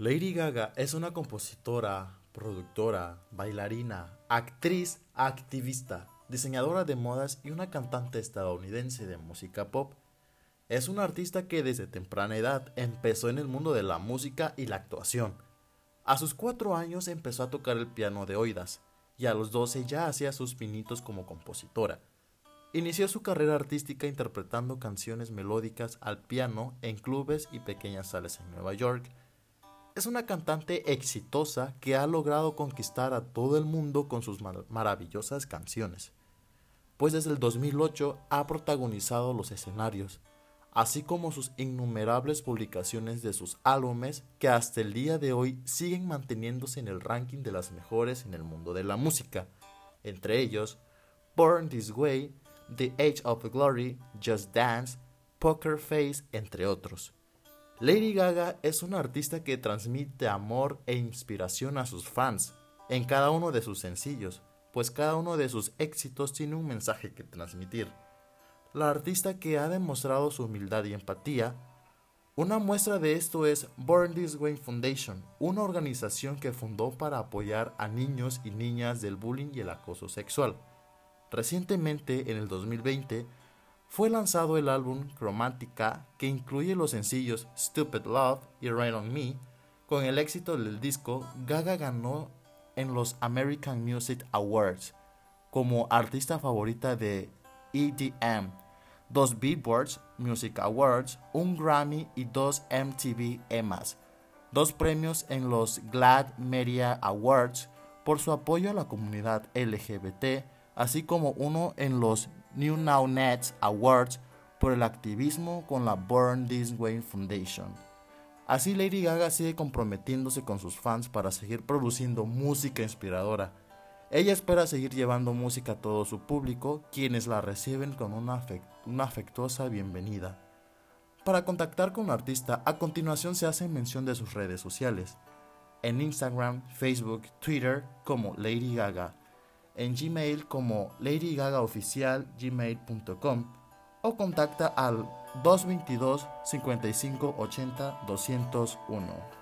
Lady Gaga es una compositora, productora, bailarina, actriz, activista, diseñadora de modas y una cantante estadounidense de música pop. Es una artista que desde temprana edad empezó en el mundo de la música y la actuación. A sus cuatro años empezó a tocar el piano de oídas y a los doce ya hacía sus pinitos como compositora. Inició su carrera artística interpretando canciones melódicas al piano en clubes y pequeñas salas en Nueva York, es una cantante exitosa que ha logrado conquistar a todo el mundo con sus maravillosas canciones, pues desde el 2008 ha protagonizado los escenarios, así como sus innumerables publicaciones de sus álbumes que hasta el día de hoy siguen manteniéndose en el ranking de las mejores en el mundo de la música, entre ellos Born This Way, The Age of Glory, Just Dance, Poker Face, entre otros. Lady Gaga es una artista que transmite amor e inspiración a sus fans en cada uno de sus sencillos, pues cada uno de sus éxitos tiene un mensaje que transmitir. La artista que ha demostrado su humildad y empatía, una muestra de esto es Born This Way Foundation, una organización que fundó para apoyar a niños y niñas del bullying y el acoso sexual. Recientemente, en el 2020, fue lanzado el álbum Chromatica, que incluye los sencillos Stupid Love y Right on Me. Con el éxito del disco, Gaga ganó en los American Music Awards como artista favorita de EDM, dos Billboards Music Awards, un Grammy y dos MTV EMAs, dos premios en los Glad Media Awards por su apoyo a la comunidad LGBT, así como uno en los New Now Nets Awards por el activismo con la Born This Way Foundation. Así Lady Gaga sigue comprometiéndose con sus fans para seguir produciendo música inspiradora. Ella espera seguir llevando música a todo su público, quienes la reciben con una, una afectuosa bienvenida. Para contactar con un artista, a continuación se hace mención de sus redes sociales. En Instagram, Facebook, Twitter como Lady Gaga en Gmail como ladygagaoficial.gmail.com o contacta al 222 55 80 201.